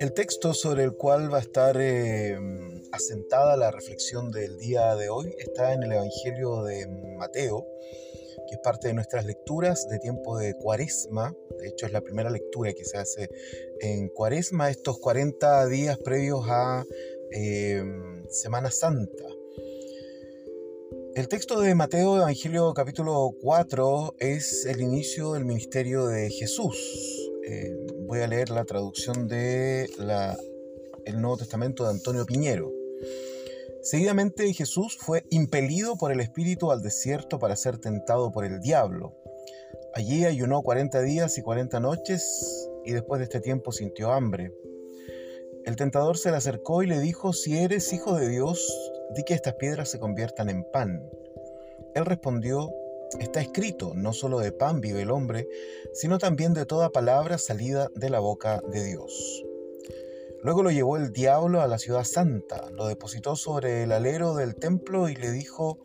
El texto sobre el cual va a estar eh, asentada la reflexión del día de hoy está en el Evangelio de Mateo, que es parte de nuestras lecturas de tiempo de Cuaresma. De hecho, es la primera lectura que se hace en Cuaresma, estos 40 días previos a eh, Semana Santa. El texto de Mateo, Evangelio capítulo 4, es el inicio del ministerio de Jesús. Eh, voy a leer la traducción de Nuevo Testamento de Antonio Piñero. Seguidamente Jesús fue impelido por el Espíritu al desierto para ser tentado por el diablo. Allí ayunó 40 días y 40 noches y después de este tiempo sintió hambre. El tentador se le acercó y le dijo, si eres hijo de Dios, di que estas piedras se conviertan en pan. Él respondió, Está escrito, no solo de pan vive el hombre, sino también de toda palabra salida de la boca de Dios. Luego lo llevó el diablo a la ciudad santa, lo depositó sobre el alero del templo y le dijo,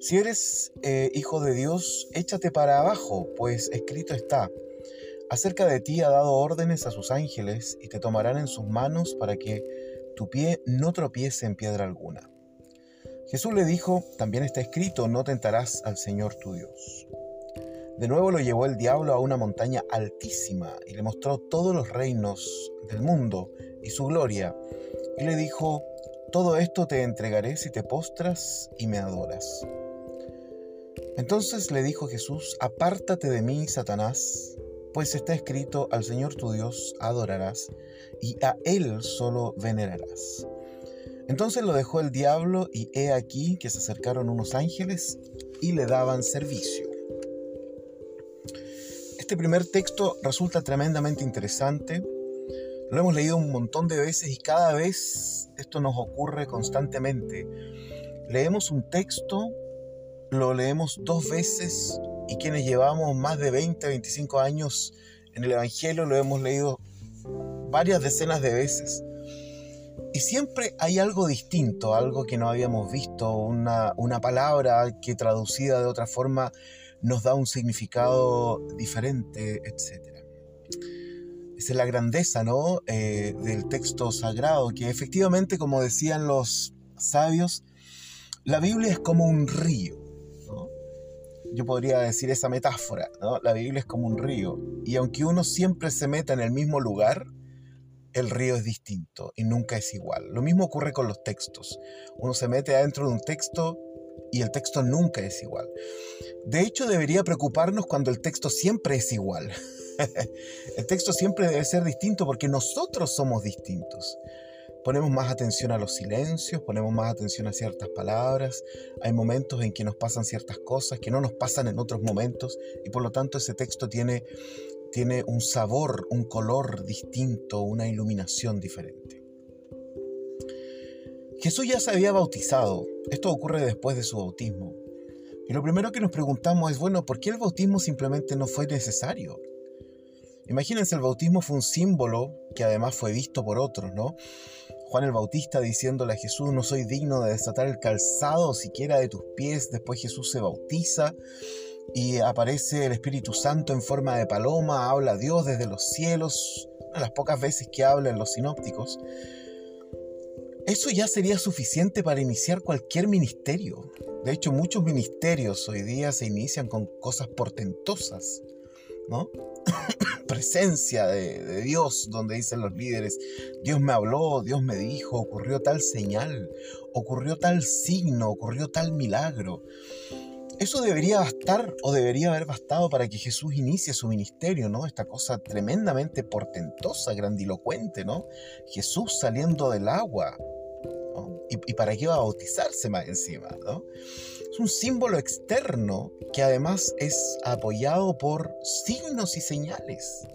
si eres eh, hijo de Dios, échate para abajo, pues escrito está, acerca de ti ha dado órdenes a sus ángeles y te tomarán en sus manos para que tu pie no tropiece en piedra alguna. Jesús le dijo, también está escrito, no tentarás al Señor tu Dios. De nuevo lo llevó el diablo a una montaña altísima y le mostró todos los reinos del mundo y su gloria, y le dijo, todo esto te entregaré si te postras y me adoras. Entonces le dijo Jesús, apártate de mí, Satanás, pues está escrito, al Señor tu Dios adorarás, y a Él solo venerarás. Entonces lo dejó el diablo y he aquí que se acercaron unos ángeles y le daban servicio. Este primer texto resulta tremendamente interesante. Lo hemos leído un montón de veces y cada vez esto nos ocurre constantemente. Leemos un texto, lo leemos dos veces y quienes llevamos más de 20, 25 años en el Evangelio lo hemos leído varias decenas de veces. Y siempre hay algo distinto, algo que no habíamos visto, una, palabra que traducida de otra forma nos da un significado diferente, etc. Esa es la grandeza ¿no? Eh, del texto sagrado, que efectivamente, como decían los sabios, la Biblia es como un río. Yo podría decir esa metáfora, ¿no? la Biblia es como un río. Y aunque uno siempre se meta en el mismo lugar, el río es distinto y nunca es igual. Lo mismo ocurre con los textos. Uno se mete adentro de un texto y el texto nunca es igual. De hecho, debería preocuparnos cuando el texto siempre es igual. el texto siempre debe ser distinto porque nosotros somos distintos. Ponemos más atención a los silencios, ponemos más atención a ciertas palabras. Hay momentos en que nos pasan ciertas cosas que no nos pasan en otros momentos y por lo tanto ese texto tiene tiene un sabor, un color distinto, una iluminación diferente. Jesús ya se había bautizado, esto ocurre después de su bautismo. Y lo primero que nos preguntamos es, bueno, ¿por qué el bautismo simplemente no fue necesario? Imagínense, el bautismo fue un símbolo que además fue visto por otros, ¿no? Juan el Bautista diciéndole a Jesús, no soy digno de desatar el calzado siquiera de tus pies, después Jesús se bautiza y aparece el Espíritu Santo en forma de paloma, habla Dios desde los cielos, una de las pocas veces que habla en los sinópticos. Eso ya sería suficiente para iniciar cualquier ministerio. De hecho, muchos ministerios hoy día se inician con cosas portentosas, ¿no? Presencia de, Dios, donde dicen los líderes, Dios me habló, Dios me dijo, ocurrió tal señal, ocurrió tal signo, ocurrió tal milagro. Eso debería bastar o debería haber bastado para que Jesús inicie su ministerio, ¿no? Esta cosa tremendamente portentosa, grandilocuente, ¿no? Jesús saliendo del agua, ¿Y, para qué va a bautizarse más encima, ¿no? Es un símbolo externo que además es apoyado por signos y señales.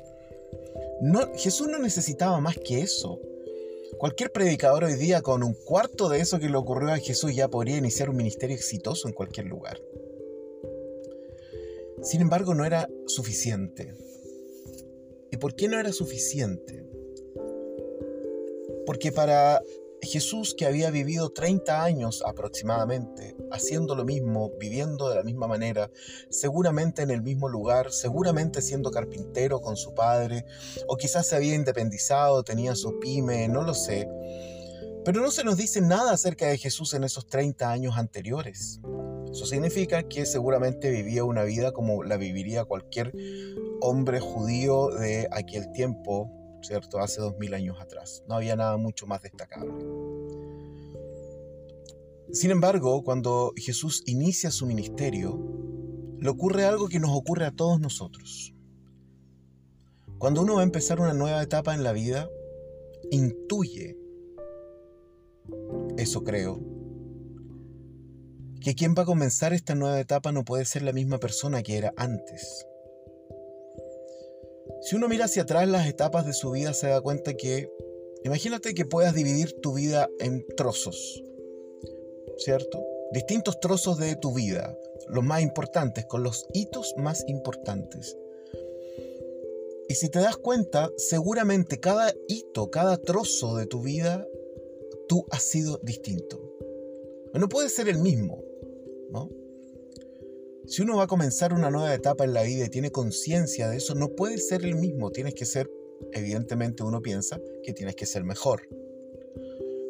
No, Jesús no necesitaba más que eso. Cualquier predicador hoy día con un cuarto de eso que le ocurrió a Jesús ya podría iniciar un ministerio exitoso en cualquier lugar. Sin embargo, no era suficiente. ¿Y por qué no era suficiente? Porque para Jesús que había vivido 30 años aproximadamente, haciendo lo mismo, viviendo de la misma manera, seguramente en el mismo lugar, seguramente siendo carpintero con su padre, o quizás se había independizado, tenía su pyme, no lo sé. Pero no se nos dice nada acerca de Jesús en esos 30 años anteriores. Eso significa que seguramente vivía una vida como la viviría cualquier hombre judío de aquel tiempo, ¿cierto? Hace dos mil años atrás. No había nada mucho más destacable. Sin embargo, cuando Jesús inicia su ministerio, le ocurre algo que nos ocurre a todos nosotros. Cuando uno va a empezar una nueva etapa en la vida, intuye, eso creo, que quien va a comenzar esta nueva etapa no puede ser la misma persona que era antes. Si uno mira hacia atrás las etapas de su vida, se da cuenta que, imagínate que puedas dividir tu vida en trozos, ¿cierto? Distintos trozos de tu vida, los más importantes, con los hitos más importantes. Y si te das cuenta, seguramente cada hito, cada trozo de tu vida, tú has sido distinto. No puede ser el mismo, Si uno va a comenzar una nueva etapa en la vida y tiene conciencia de eso, no puede ser el mismo. Tienes que ser, evidentemente uno piensa que tienes que ser mejor.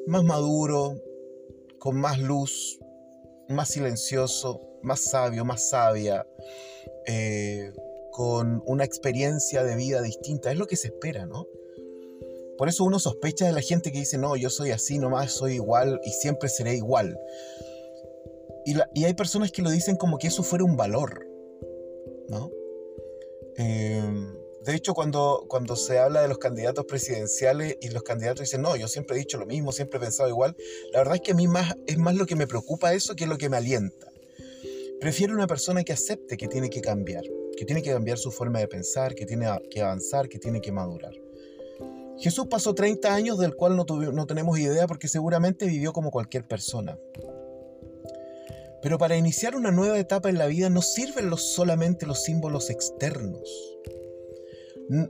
Más maduro, con más luz, más silencioso, más sabio, más sabia, eh, con una experiencia de vida distinta. Es lo que se espera, ¿no? Por eso uno sospecha de la gente que dice, no, yo soy así nomás, soy igual y siempre seré igual. Y, hay personas que lo dicen como que eso fuera un valor, ¿no? Em, de hecho, cuando, cuando se habla de los candidatos presidenciales y los candidatos dicen, no, yo siempre he dicho lo mismo, siempre he pensado igual, la verdad es que a mí más, es más lo que me preocupa eso que lo que me alienta. Prefiero una persona que acepte que tiene que cambiar, que tiene que cambiar su forma de pensar, que tiene que avanzar, que tiene que madurar. Jesús pasó 30 años del cual no tenemos idea porque seguramente vivió como cualquier persona. Pero para iniciar una nueva etapa en la vida no sirven los, solamente los símbolos externos.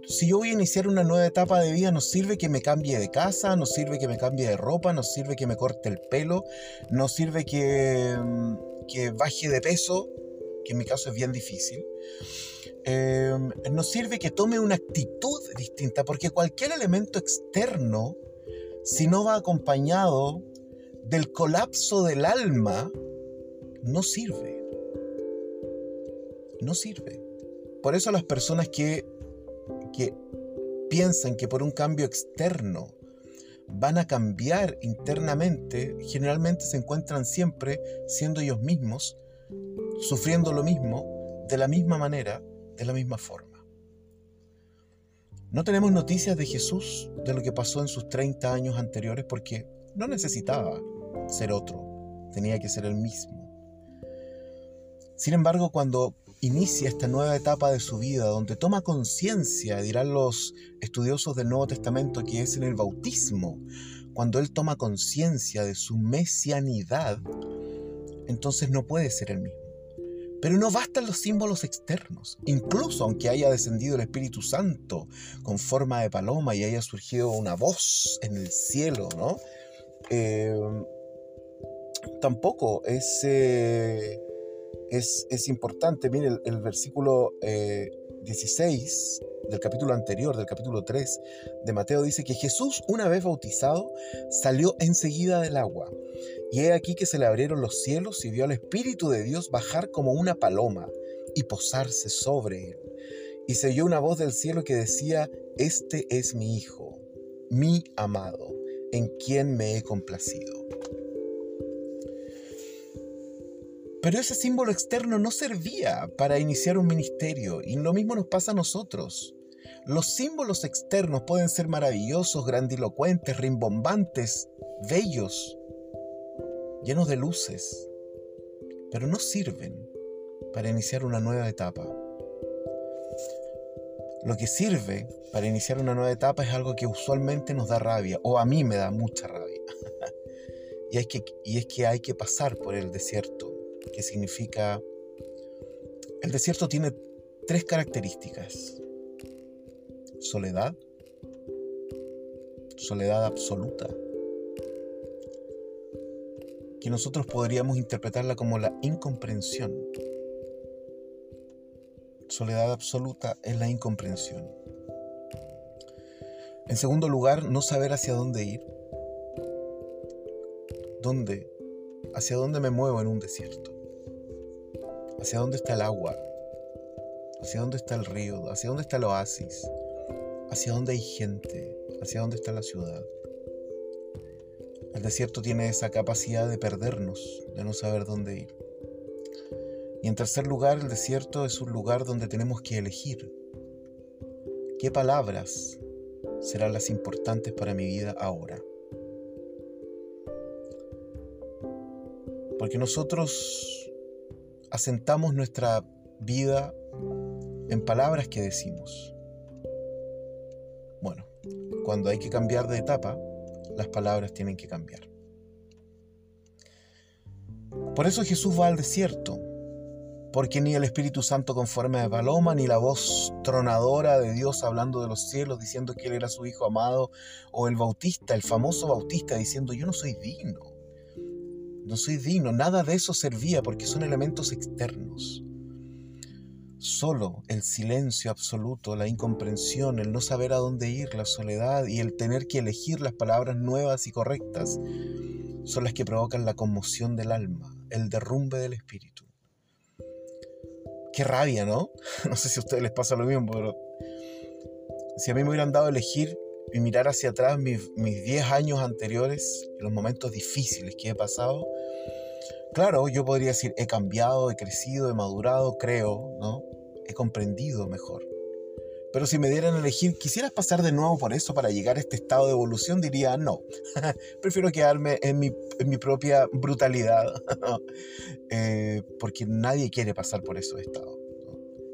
Si yo voy a iniciar una nueva etapa de vida, no sirve que me cambie de casa, no sirve que me cambie de ropa, no sirve que me corte el pelo, no sirve que, mm, que baje de peso, que en mi caso es bien difícil. Eh, no sirve que tome una actitud distinta, porque cualquier elemento externo, si no va acompañado del colapso del alma, no sirve. No sirve. Por eso las personas que, que piensan que por un cambio externo van a cambiar internamente, generalmente se encuentran siempre siendo ellos mismos, sufriendo lo mismo, de la misma manera, de la misma forma. No tenemos noticias de Jesús, de lo que pasó en sus 30 años anteriores, porque no necesitaba ser otro, tenía que ser el mismo. Sin embargo, cuando inicia esta nueva etapa de su vida, donde toma conciencia, dirán los estudiosos del Nuevo Testamento, que es en el bautismo, cuando él toma conciencia de su mesianidad, entonces no puede ser el mismo. Pero no bastan los símbolos externos. Incluso aunque haya descendido el Espíritu Santo con forma de paloma y haya surgido una voz en el cielo, ¿no? Eh, tampoco es... Eh, es, importante. Mire, el, versículo 16 eh, del capítulo anterior, del capítulo 3 de Mateo, dice que Jesús, una vez bautizado, salió enseguida del agua. Y he aquí que se le abrieron los cielos y vio al Espíritu de Dios bajar como una paloma y posarse sobre él. Y se oyó una voz del cielo que decía, Este es mi Hijo, mi amado, en quien me he complacido. Pero ese símbolo externo no servía para iniciar un ministerio y lo mismo nos pasa a nosotros. Los símbolos externos pueden ser maravillosos, grandilocuentes, rimbombantes, bellos, llenos de luces, pero no sirven para iniciar una nueva etapa. Lo que sirve para iniciar una nueva etapa es algo que usualmente nos da rabia, o a mí me da mucha rabia. y, que, y es que hay que pasar por el desierto que significa... El desierto tiene tres características. Soledad, soledad absoluta que nosotros podríamos interpretarla como la incomprensión. Soledad absoluta es la incomprensión. En segundo lugar, no saber hacia dónde ir. ¿Dónde? ¿Hacia dónde me muevo en un desierto? ¿Hacia dónde está el agua? ¿Hacia dónde está el río? ¿Hacia dónde está el oasis? ¿Hacia dónde hay gente? ¿Hacia dónde está la ciudad? El desierto tiene esa capacidad de perdernos, de no saber dónde ir. Y en tercer lugar, el desierto es un lugar donde tenemos que elegir qué palabras serán las importantes para mi vida ahora. Porque nosotros asentamos nuestra vida en palabras que decimos. Bueno, cuando hay que cambiar de etapa, las palabras tienen que cambiar. Por eso Jesús va al desierto, porque ni el Espíritu Santo con forma de paloma, ni la voz tronadora de Dios hablando de los cielos, diciendo que Él era su Hijo amado, o el Bautista, el famoso Bautista, diciendo yo no soy digno, no soy digno, nada de eso servía porque son elementos externos. Solo el silencio absoluto, la incomprensión, el no saber a dónde ir, la soledad y el tener que elegir las palabras nuevas y correctas son las que provocan la conmoción del alma, el derrumbe del espíritu. Qué rabia, ¿no? No sé si a ustedes les pasa lo mismo, pero si a mí me hubieran dado elegir y mirar hacia atrás mis 10 años anteriores, los momentos difíciles que he pasado, claro, yo podría decir, he cambiado, he crecido, he madurado, creo, ¿no? He comprendido mejor. Pero si me dieran a elegir, ¿quisieras pasar de nuevo por eso para llegar a este estado de evolución? Diría no. Prefiero quedarme en mi, en mi propia brutalidad. Eh, porque nadie quiere pasar por esos estados.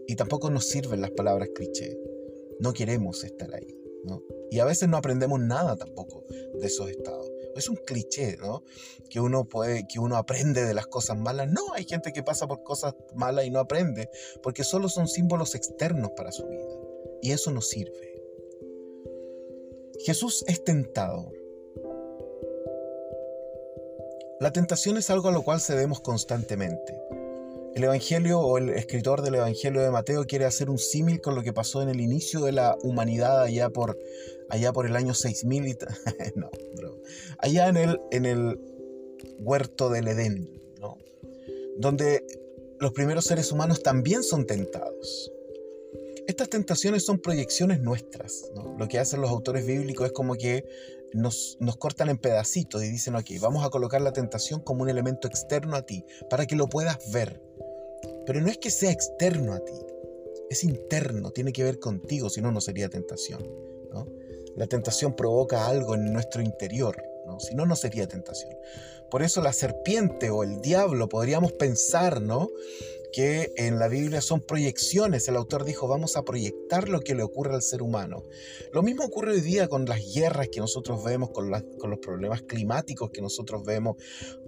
Y tampoco nos sirven las palabras cliché. No queremos estar ahí. Y a veces no aprendemos nada tampoco de esos estados. Es un cliché, ¿no? Que uno puede, que uno aprende de las cosas malas. No, hay gente que pasa por cosas malas y no aprende, porque solo son símbolos externos para su vida. Y eso no sirve. Jesús es tentado. La tentación es algo a lo cual cedemos constantemente. El Evangelio o el escritor del Evangelio de Mateo quiere hacer un símil con lo que pasó en el inicio de la humanidad allá por, allá por el año 6000 y no, allá en el, en el huerto del Edén, ¿no? donde los primeros seres humanos también son tentados. Estas tentaciones son proyecciones nuestras. Lo que hacen los autores bíblicos es como que nos, nos, cortan en pedacitos y dicen, ok, vamos a colocar la tentación como un elemento externo a ti, para que lo puedas ver. Pero no es que sea externo a ti, es interno, tiene que ver contigo, si no, no sería tentación. La tentación provoca algo en nuestro interior, ¿no? si no, no sería tentación. Por eso la serpiente o el diablo podríamos pensar, ¿no? Que en la Biblia son proyecciones. El autor dijo, vamos a proyectar lo que le ocurre al ser humano. Lo mismo ocurre hoy día con las guerras que nosotros vemos, con, los problemas climáticos que nosotros vemos.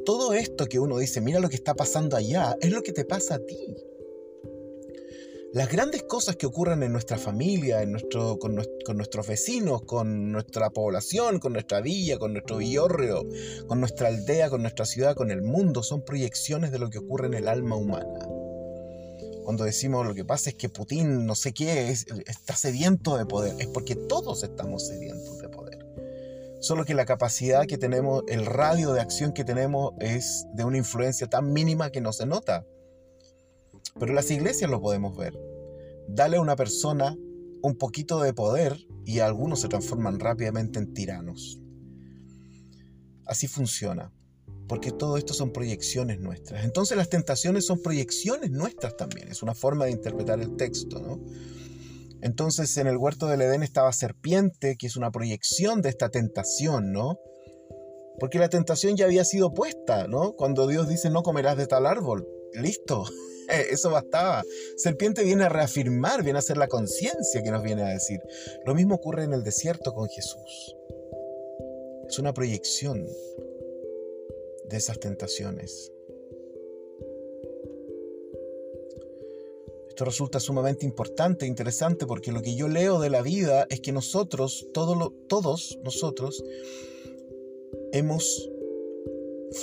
Todo esto que uno dice, mira lo que está pasando allá, es lo que te pasa a ti. Las grandes cosas que ocurren en nuestra familia, en nuestro, con, con, nuestros vecinos, con nuestra población, con nuestra villa, con nuestro villorrio, con nuestra aldea, con nuestra ciudad, con el mundo, son proyecciones de lo que ocurre en el alma humana cuando decimos lo que pasa es que Putin no sé qué es, está sediento de poder, es porque todos estamos sedientos de poder. Solo que la capacidad que tenemos, el radio de acción que tenemos es de una influencia tan mínima que no se nota. Pero las iglesias lo podemos ver. Dale a una persona un poquito de poder y algunos se transforman rápidamente en tiranos. Así funciona porque todo esto son proyecciones nuestras. Entonces las tentaciones son proyecciones nuestras también, es una forma de interpretar el texto. Entonces en el huerto del Edén estaba serpiente, que es una proyección de esta tentación, ¿no? Porque la tentación ya había sido puesta, ¿no? Cuando Dios dice no comerás de tal árbol, listo, eso bastaba. Serpiente viene a reafirmar, viene a ser la conciencia que nos viene a decir. Lo mismo ocurre en el desierto con Jesús. Es una proyección de esas tentaciones. Esto resulta sumamente importante e interesante porque lo que yo leo de la vida es que nosotros, todos nosotros, hemos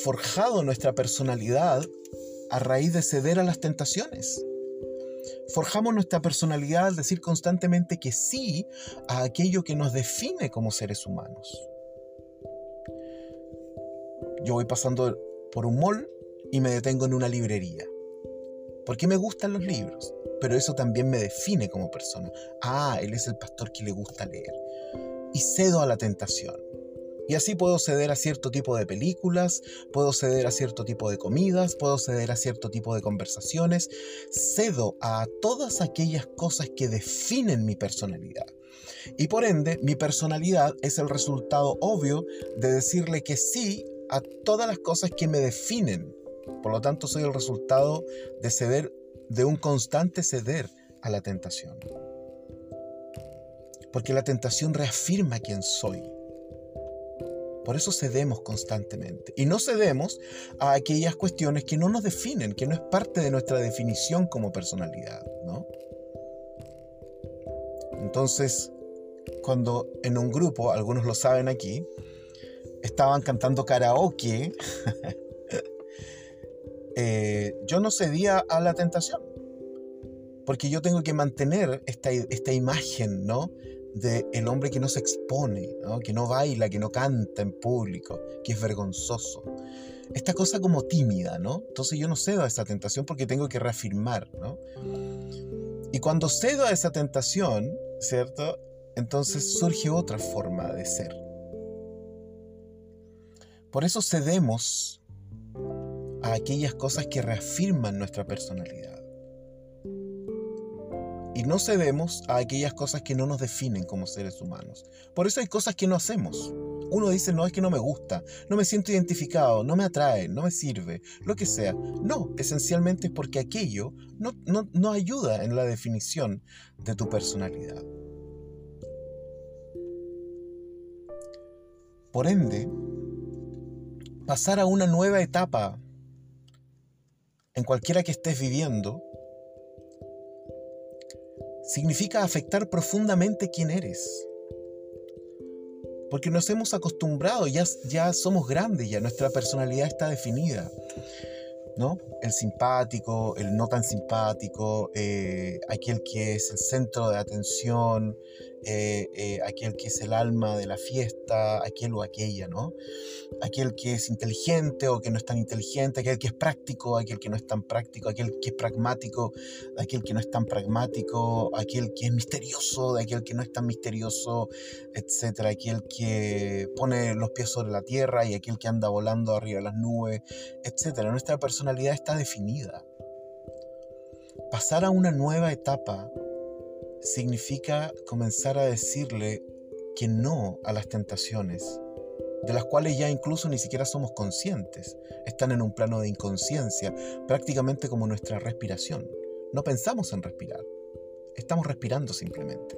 forjado nuestra personalidad a raíz de ceder a las tentaciones. Forjamos nuestra personalidad al decir constantemente que sí a aquello que nos define como seres humanos. Yo voy pasando por un mall y me detengo en una librería. Porque me gustan los libros, pero eso también me define como persona. Ah, él es el pastor que le gusta leer. Y cedo a la tentación. Y así puedo ceder a cierto tipo de películas, puedo ceder a cierto tipo de comidas, puedo ceder a cierto tipo de conversaciones. Cedo a todas aquellas cosas que definen mi personalidad. Y por ende, mi personalidad es el resultado obvio de decirle que sí a todas las cosas que me definen. Por lo tanto, soy el resultado de ceder, de un constante ceder a la tentación. Porque la tentación reafirma quién soy. Por eso cedemos constantemente. Y no cedemos a aquellas cuestiones que no nos definen, que no es parte de nuestra definición como personalidad. ¿no? Entonces, cuando en un grupo, algunos lo saben aquí, estaban cantando karaoke, eh, yo no cedía a la tentación. Porque yo tengo que mantener esta, esta imagen, ¿no? de el hombre que no se expone, que no baila, que no canta en público, que es vergonzoso. Esta cosa como tímida, ¿no? Entonces yo no cedo a esa tentación porque tengo que reafirmar, ¿no? Y cuando cedo a esa tentación, ¿cierto? Entonces surge otra forma de ser. Por eso cedemos a aquellas cosas que reafirman nuestra personalidad y no cedemos a aquellas cosas que no nos definen como seres humanos. Por eso hay cosas que no hacemos. Uno dice, no, es que no me gusta, no me siento identificado, no me atrae, no me sirve, lo que sea. No, esencialmente es porque aquello no, no ayuda en la definición de tu personalidad. Por ende, pasar a una nueva etapa en cualquiera que estés viviendo significa afectar profundamente quién eres. Porque nos hemos acostumbrado, ya, ya somos grandes, ya nuestra personalidad está definida. ¿no? El simpático, el no tan simpático, eh, aquel que es el centro de atención, eh, eh, aquel que es el alma de la fiesta, aquel o aquella, ¿no? Aquel que es inteligente o que no es tan inteligente, aquel que es práctico, aquel que no es tan práctico, aquel que es pragmático, aquel que no es tan pragmático, aquel que es misterioso, aquel que no es tan misterioso, etcétera, aquel que pone los pies sobre la tierra y aquel que anda volando arriba de las nubes, etcétera. Nuestra personalidad está definida. Pasar a una nueva etapa significa comenzar a decirle que no a las tentaciones, de las cuales ya incluso ni siquiera somos conscientes. Están en un plano de inconsciencia, prácticamente como nuestra respiración. No pensamos en respirar, estamos respirando simplemente.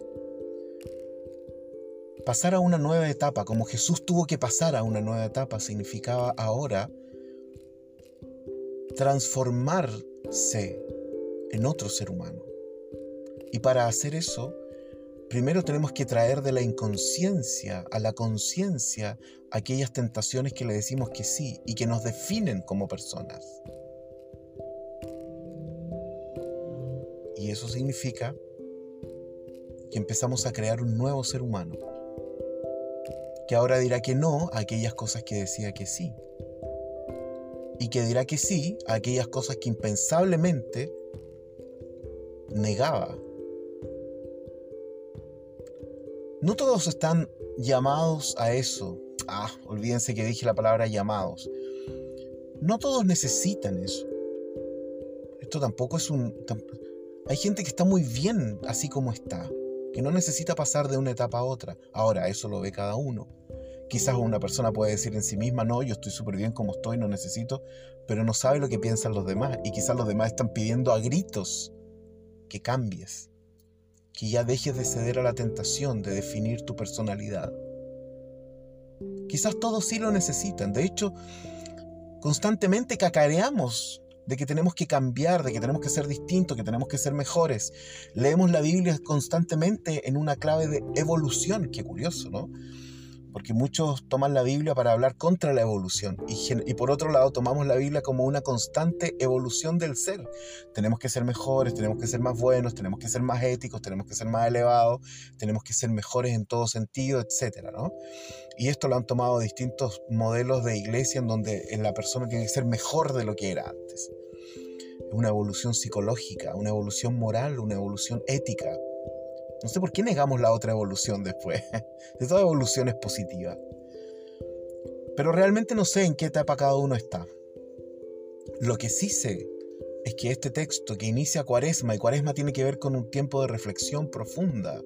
Pasar a una nueva etapa, como Jesús tuvo que pasar a una nueva etapa, significaba ahora transformarse en otro ser humano. Y para hacer eso, primero tenemos que traer de la inconsciencia a la conciencia aquellas tentaciones que le decimos que sí y que nos definen como personas. Y eso significa que empezamos a crear un nuevo ser humano, que ahora dirá que no a aquellas cosas que decía que sí, y que dirá que sí a aquellas cosas que impensablemente negaba No todos están llamados a eso. Ah, olvídense que dije la palabra llamados. No todos necesitan eso. Esto tampoco es un... Hay gente que está muy bien así como está, que no necesita pasar de una etapa a otra. Ahora, eso lo ve cada uno. Quizás una persona puede decir en sí misma, no, yo estoy súper bien como estoy, no necesito, pero no sabe lo que piensan los demás. Y quizás los demás están pidiendo a gritos que cambies que ya dejes de ceder a la tentación de definir tu personalidad. Quizás todos sí lo necesitan. De hecho, constantemente cacareamos de que tenemos que cambiar, de que tenemos que ser distintos, que tenemos que ser mejores. Leemos la Biblia constantemente en una clave de evolución. Qué curioso, ¿no? Porque muchos toman la Biblia para hablar contra la evolución y, por otro lado tomamos la Biblia como una constante evolución del ser. Tenemos que ser mejores, tenemos que ser más buenos, tenemos que ser más éticos, tenemos que ser más elevados, tenemos que ser mejores en todo sentido, etc. ¿no? Y esto lo han tomado distintos modelos de iglesia en donde la persona tiene que ser mejor de lo que era antes. Una evolución psicológica, una evolución moral, una evolución ética, no sé por qué negamos la otra evolución después. De toda evolución es positiva. Pero realmente no sé en qué etapa cada uno está. Lo que sí sé es que este texto que inicia Cuaresma, y Cuaresma tiene que ver con un tiempo de reflexión profunda,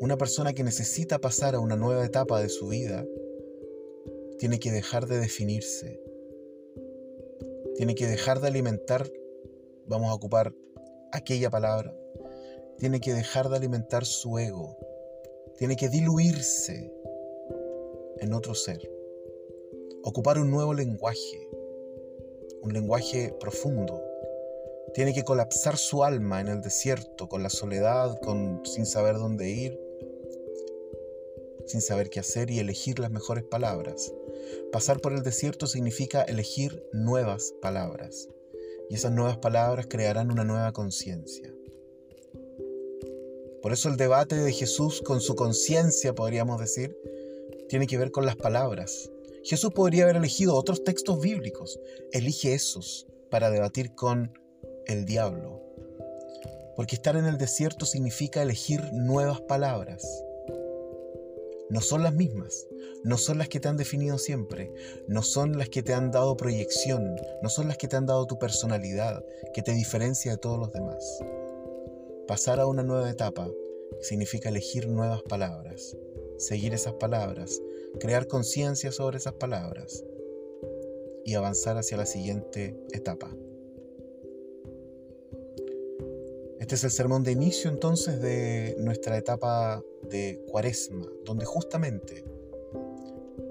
una persona que necesita pasar a una nueva etapa de su vida, tiene que dejar de definirse, tiene que dejar de alimentar, vamos a ocupar aquella palabra. Tiene que dejar de alimentar su ego. Tiene que diluirse en otro ser. Ocupar un nuevo lenguaje. Un lenguaje profundo. Tiene que colapsar su alma en el desierto, con la soledad, con, sin saber dónde ir, sin saber qué hacer y elegir las mejores palabras. Pasar por el desierto significa elegir nuevas palabras y esas nuevas palabras crearán una nueva conciencia. Por eso el debate de Jesús con su conciencia, podríamos decir, tiene que ver con las palabras. Jesús podría haber elegido otros textos bíblicos. Elige esos para debatir con el diablo. Porque estar en el desierto significa elegir nuevas palabras no son las mismas, no son las que te han definido siempre, no son las que te han dado proyección, no son las que te han dado tu personalidad, que te diferencia de todos los demás. Pasar a una nueva etapa significa elegir nuevas palabras, seguir esas palabras, crear conciencia sobre esas palabras y avanzar hacia la siguiente etapa. Este es el sermón de inicio entonces de nuestra etapa de cuaresma, donde justamente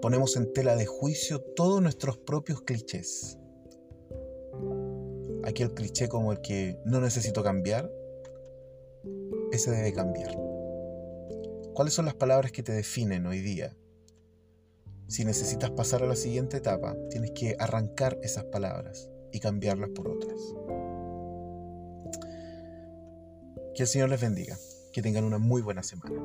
ponemos en tela de juicio todos nuestros propios clichés. Aquel cliché como el que no necesito cambiar, ese debe cambiar. ¿Cuáles son las palabras que te definen hoy día? Si necesitas pasar a la siguiente etapa, tienes que arrancar esas palabras y cambiarlas por otras. Que el Señor les bendiga. Que tengan una muy buena semana.